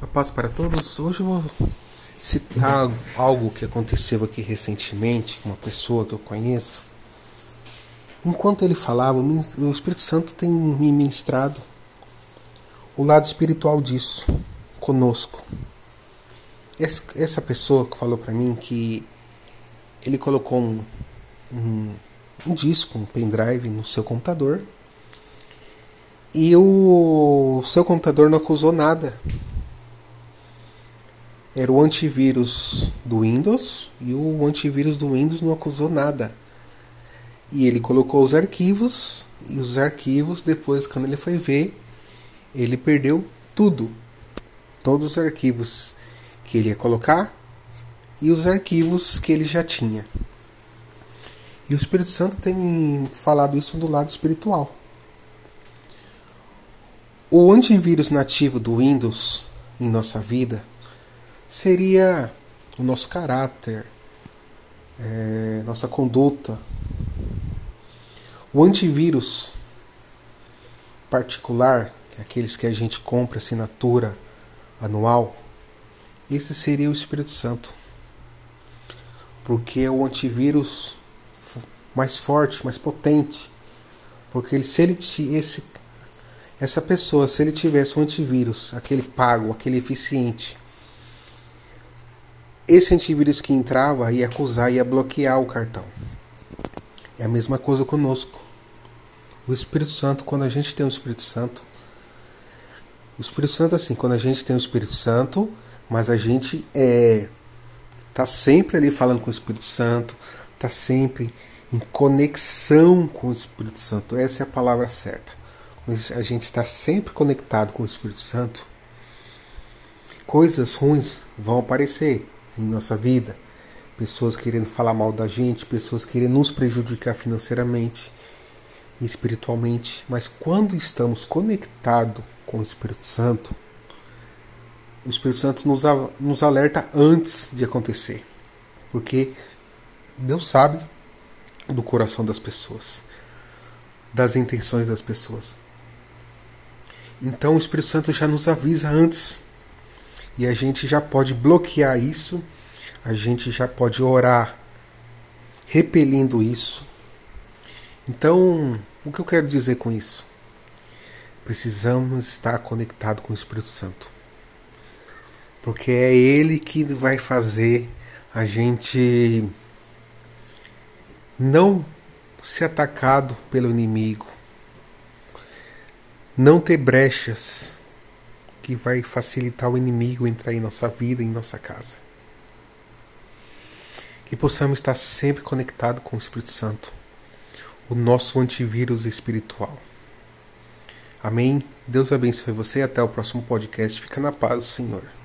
A paz para todos. Hoje eu vou citar algo que aconteceu aqui recentemente com uma pessoa que eu conheço. Enquanto ele falava, o Espírito Santo tem me ministrado o lado espiritual disso conosco. Essa pessoa que falou para mim que ele colocou um, um, um disco, um pendrive no seu computador e o seu computador não acusou nada era o antivírus do Windows e o antivírus do Windows não acusou nada. E ele colocou os arquivos e os arquivos depois quando ele foi ver, ele perdeu tudo. Todos os arquivos que ele ia colocar e os arquivos que ele já tinha. E o Espírito Santo tem falado isso do lado espiritual. O antivírus nativo do Windows em nossa vida seria o nosso caráter, é, nossa conduta. O antivírus particular, aqueles que a gente compra assinatura anual, esse seria o Espírito Santo. Porque é o antivírus mais forte, mais potente. Porque ele, se ele esse essa pessoa, se ele tivesse um antivírus, aquele pago, aquele eficiente, esse antivírus que entrava ia acusar, ia bloquear o cartão. É a mesma coisa conosco. O Espírito Santo, quando a gente tem o Espírito Santo, o Espírito Santo assim, quando a gente tem o Espírito Santo, mas a gente é tá sempre ali falando com o Espírito Santo, tá sempre em conexão com o Espírito Santo. Essa é a palavra certa. A gente está sempre conectado com o Espírito Santo. Coisas ruins vão aparecer, em nossa vida, pessoas querendo falar mal da gente, pessoas querendo nos prejudicar financeiramente e espiritualmente, mas quando estamos conectados com o Espírito Santo, o Espírito Santo nos, nos alerta antes de acontecer, porque Deus sabe do coração das pessoas, das intenções das pessoas. Então o Espírito Santo já nos avisa antes e a gente já pode bloquear isso, a gente já pode orar repelindo isso. Então, o que eu quero dizer com isso? Precisamos estar conectado com o Espírito Santo. Porque é ele que vai fazer a gente não ser atacado pelo inimigo, não ter brechas que vai facilitar o inimigo entrar em nossa vida, em nossa casa. Que possamos estar sempre conectados com o Espírito Santo, o nosso antivírus espiritual. Amém. Deus abençoe você. Até o próximo podcast. Fica na paz Senhor.